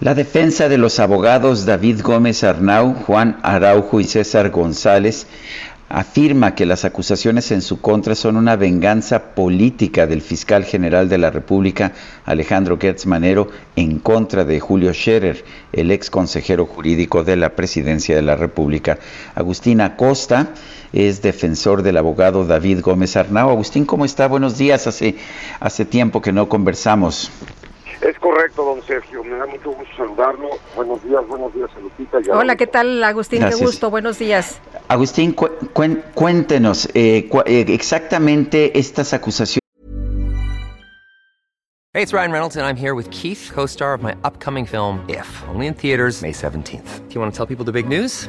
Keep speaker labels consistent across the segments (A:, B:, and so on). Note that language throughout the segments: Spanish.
A: La defensa de los abogados David Gómez Arnau, Juan Araujo y César González afirma que las acusaciones en su contra son una venganza política del fiscal general de la República, Alejandro Gertz Manero, en contra de Julio Scherer, el ex consejero jurídico de la presidencia de la República. Agustín Acosta es defensor del abogado David Gómez Arnau. Agustín, ¿cómo está? Buenos días. Hace, hace tiempo que no conversamos.
B: Es correcto, don Sergio. Me da mucho gusto saludarlo. Buenos días, buenos días, Lupita.
C: Hola, ¿qué tal, Agustín? Qué gusto. Buenos días.
A: Agustín, cuéntenos eh, eh, exactamente estas acusaciones.
D: Hey, it's Ryan Reynolds, and I'm here with Keith, co-star of my upcoming film, If, only in theaters May 17th. Do you want to tell people the big news?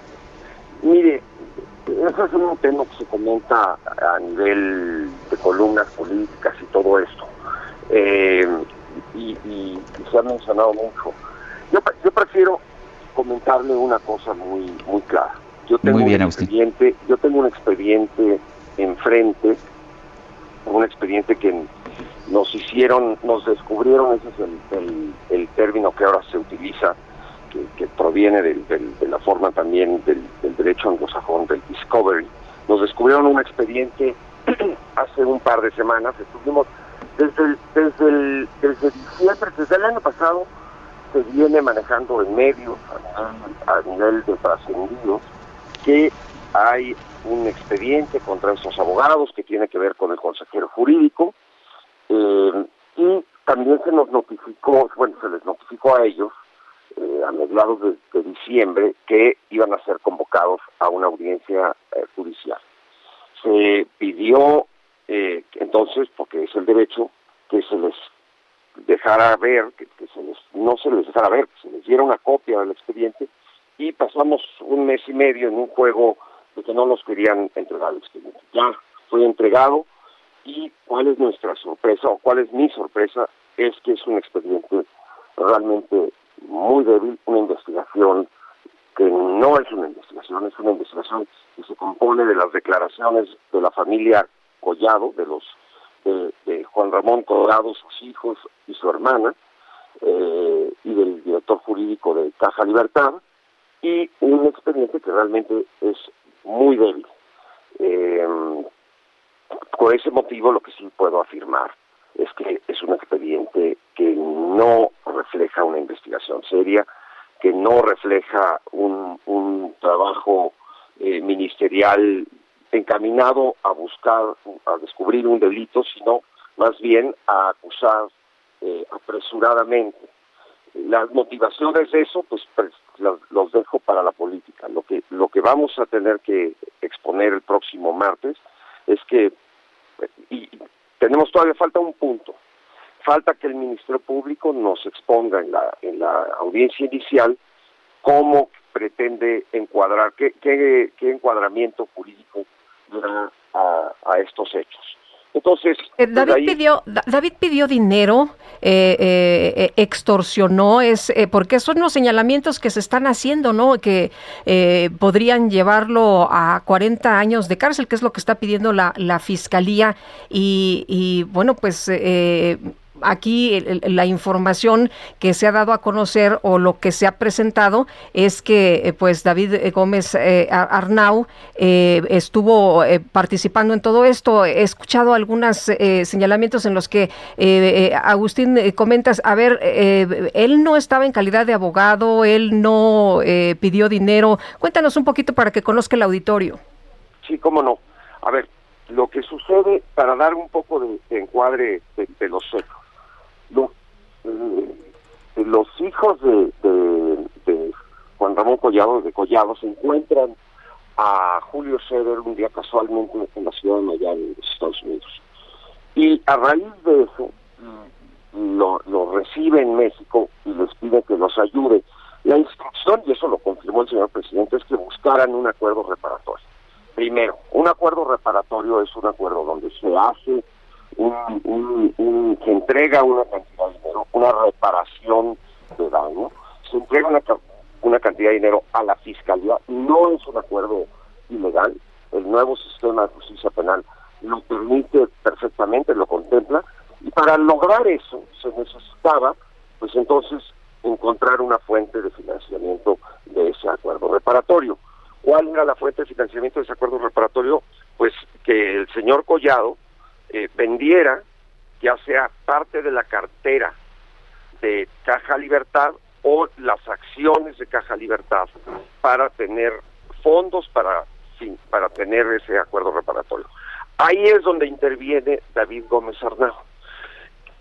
B: Mire, eso es un tema que se comenta a nivel de columnas políticas y todo esto. Eh, y, se ha mencionado mucho. Yo, prefiero comentarle una cosa muy muy clara. Yo tengo
A: muy bien,
B: un expediente, yo tengo un expediente enfrente, un expediente que nos hicieron, nos descubrieron, ese es el, el término que ahora se utiliza, que, proviene de la forma también del, derecho anglosajón, del discovery. Nos descubrieron un expediente hace un par de semanas, estuvimos desde desde el, desde diciembre, desde el año pasado, se viene manejando en medios a, nivel de trascendidos que hay un expediente contra estos abogados que tiene que ver con el consejero jurídico eh, y también se nos notificó, bueno, se les notificó a ellos eh, a mediados de, diciembre que iban a ser convocados a una audiencia eh, judicial. Se pidió eh, entonces, porque es el derecho, que se les dejara ver, que, se les, no se les dejara ver, que se les diera una copia del expediente y pasamos un mes y medio en un juego de que no nos querían entregar el expediente. Ya fue entregado y cuál es nuestra sorpresa o cuál es mi sorpresa es que es un expediente realmente muy débil, una investigación que no es una investigación, es una investigación que se compone de las declaraciones de la familia Collado, de los de, Juan Ramón Collado, sus hijos y su hermana, eh, y del director jurídico de Caja Libertad, y un expediente que realmente es muy débil. Eh, por ese motivo lo que sí puedo afirmar es que es un expediente que no refleja una investigación seria, que no refleja un, trabajo eh, ministerial encaminado a buscar, a descubrir un delito, sino más bien a acusar eh, apresuradamente. Las motivaciones de eso, pues, pues los, dejo para la política. Lo que, lo que vamos a tener que exponer el próximo martes es que, y tenemos todavía falta un punto, falta que el Ministerio Público nos exponga en la, en la audiencia inicial cómo pretende encuadrar, qué, qué, encuadramiento jurídico da a, estos hechos. Entonces,
C: eh, David, pidió, David pidió dinero, eh, eh, extorsionó, es porque son los señalamientos que se están haciendo, ¿no? Que podrían llevarlo a 40 años de cárcel, que es lo que está pidiendo la, la fiscalía. Y, y bueno, pues aquí la información que se ha dado a conocer o lo que se ha presentado es que eh, pues David eh, Gómez eh, Arnau estuvo participando en todo esto. He escuchado algunos señalamientos en los que Agustín comentas, a ver, él no estaba en calidad de abogado, él no pidió dinero. Cuéntanos un poquito para que conozca el auditorio.
B: Sí, cómo no. A ver, lo que sucede, para dar un poco de, encuadre de, los hechos, eh, los hijos de, Juan Ramón Collado, de Collado, se encuentran a Julio Ceder un día casualmente en la ciudad de Miami, Estados Unidos. Y a raíz de eso, lo, lo recibe en México y les pide que los ayude. La instrucción, y eso lo confirmó el señor presidente, es que buscaran un acuerdo reparatorio. Primero, un acuerdo reparatorio es un acuerdo donde se hace, un, se entrega una cantidad de dinero, una reparación de daño, se entrega una, una cantidad de dinero a la fiscalía, no es un acuerdo ilegal, el nuevo sistema de justicia penal lo permite perfectamente, lo contempla, y para lograr eso se necesitaba, pues entonces, encontrar una fuente de financiamiento de ese acuerdo reparatorio. ¿Cuál era la fuente de financiamiento de ese acuerdo reparatorio? Pues que el señor Collado eh, vendiera ya sea parte de la cartera de Caja Libertad o las acciones de Caja Libertad para tener fondos para, para tener ese acuerdo reparatorio. Ahí es donde interviene David Gómez Arnau.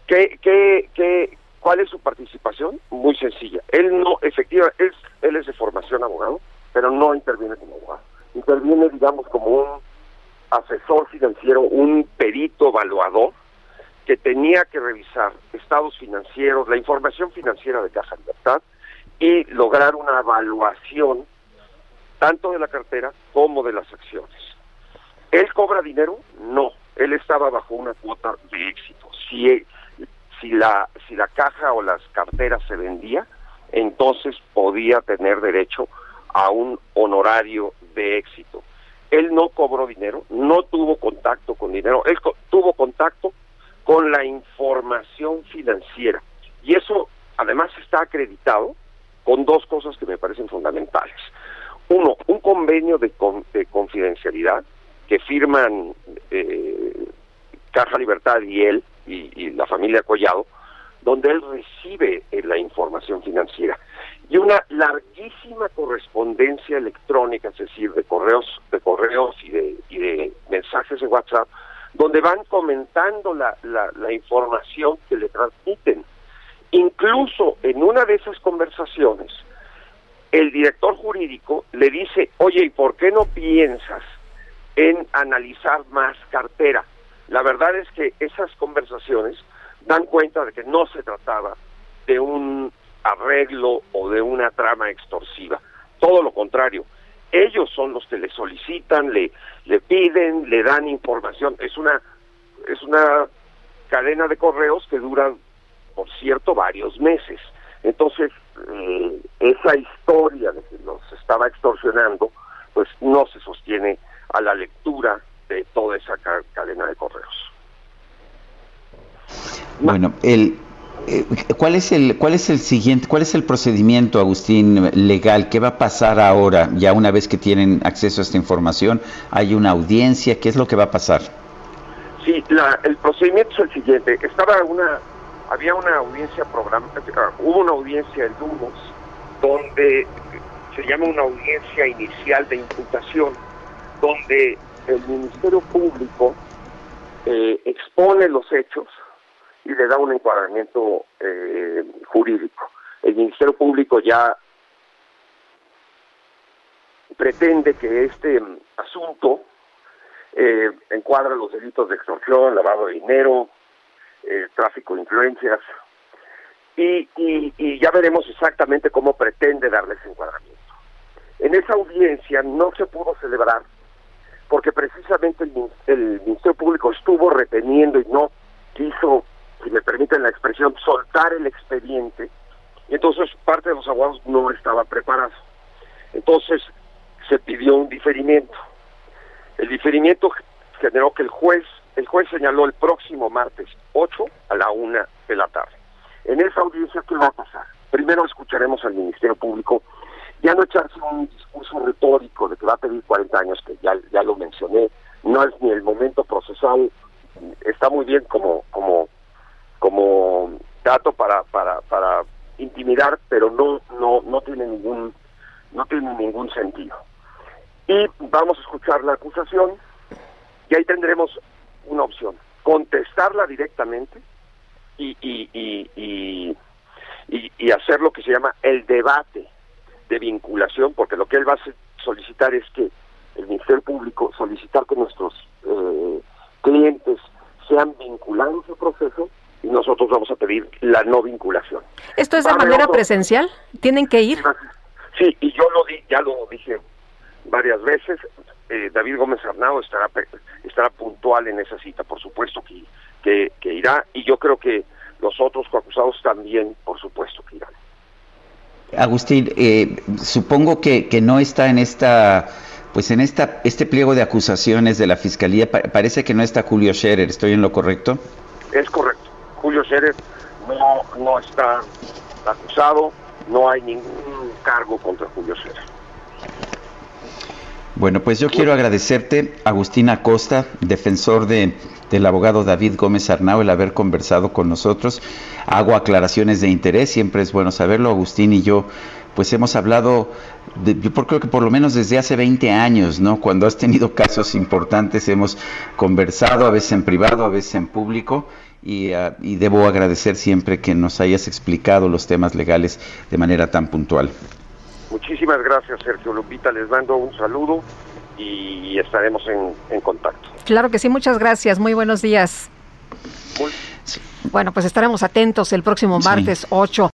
B: ¿Qué, qué, qué, ¿Cuál es su participación? Muy sencilla. Él no, efectivamente, es, él es de formación abogado, pero no interviene como abogado. Interviene, digamos, como un asesor financiero, un perito evaluador que tenía que revisar estados financieros, la información financiera de Caja Libertad y lograr una evaluación tanto de la cartera como de las acciones. ¿Él cobra dinero? No, él estaba bajo una cuota de éxito. Si, si, la, si la caja o las carteras se vendía, entonces podía tener derecho a un honorario de éxito. Él no cobró dinero, no tuvo contacto con dinero, él tuvo contacto con la información financiera. Y eso además está acreditado con dos cosas que me parecen fundamentales. Uno, un convenio de, confidencialidad que firman eh, Caja Libertad y él y la familia Collado, donde él recibe eh, la información financiera y una larguísima correspondencia electrónica, es decir, de correos, de correos y de, y de mensajes de WhatsApp, donde van comentando la, la, la información que le transmiten. Incluso en una de esas conversaciones, el director jurídico le dice, oye, ¿y por qué no piensas en analizar más cartera? La verdad es que esas conversaciones dan cuenta de que no se trataba de un arreglo o de una trama extorsiva. Todo lo contrario, ellos son los que le solicitan, le, le piden, le dan información. Es una, es una cadena de correos que duran, por cierto, varios meses. Entonces, eh, esa historia de que nos estaba extorsionando, pues no se sostiene a la lectura de toda esa cadena de correos.
A: Bueno, el, eh, ¿Cuál es el cuál es el siguiente cuál es el procedimiento Agustín legal qué va a pasar ahora ya una vez que tienen acceso a esta información hay una audiencia qué es lo que va a pasar
B: sí el procedimiento es el siguiente. Estaba una había una audiencia programada hubo una audiencia el lunes donde se llama una audiencia inicial de imputación donde el ministerio público eh, expone los hechos y le da un encuadramiento eh, jurídico. El Ministerio Público ya pretende que este asunto eh, encuadra los delitos de extorsión, lavado de dinero, eh, tráfico de influencias, y, y, ya veremos exactamente cómo pretende darle ese encuadramiento. En esa audiencia no se pudo celebrar porque precisamente el, el Ministerio Público estuvo reteniendo y no quiso si me permiten la expresión, soltar el expediente, entonces parte de los abogados no estaba preparado. Entonces se pidió un diferimiento. El diferimiento generó que el juez el juez señaló el próximo martes 8 a la una de la tarde. En esa audiencia, ¿qué va a pasar? Primero escucharemos al Ministerio Público, ya no echarse un discurso retórico de que va a pedir 40 años, que ya, ya lo mencioné, no es ni el momento procesal, está muy bien como, como dato para, para, para intimidar, pero no, no, no tiene ningún, no tiene ningún sentido. Y vamos a escuchar la acusación y ahí tendremos una opción, contestarla directamente y, y, y, y, hacer lo que se llama el debate de vinculación, porque lo que él va a solicitar es que el Ministerio Público solicitar que nuestros eh, clientes sean vinculados al proceso y nosotros vamos a pedir la no vinculación.
C: ¿Esto es de manera presencial? ¿Tienen que ir?
B: Sí, y yo lo di, ya lo dije varias veces. Eh, David Gómez Arnao estará estará puntual en esa cita, por supuesto que, que, irá, y yo creo que los otros coacusados también, por supuesto que irán.
A: Agustín, eh, supongo que, que no está en esta pues en esta este pliego de acusaciones de la fiscalía parece que no está Julio Scherer, ¿estoy en lo correcto?
B: Es correcto. Julio Scherer no, no está acusado, no hay ningún cargo contra Julio Scherer.
A: Bueno, pues yo quiero agradecerte, Agustín Acosta, defensor de, del abogado David Gómez Arnau, el haber conversado con nosotros. Hago aclaraciones de interés, siempre es bueno saberlo. Agustín y yo, pues hemos hablado, yo creo que por lo menos desde hace 20 años, ¿no? Cuando has tenido casos importantes, hemos conversado, a veces en privado, a veces en público, Ah, y, debo agradecer siempre que nos hayas explicado los temas legales de manera tan puntual.
B: Muchísimas gracias, Sergio Lupita. Les mando un saludo y estaremos en, contacto.
C: Claro que sí, muchas gracias. Muy buenos días. Bueno, pues estaremos atentos el próximo martes 8.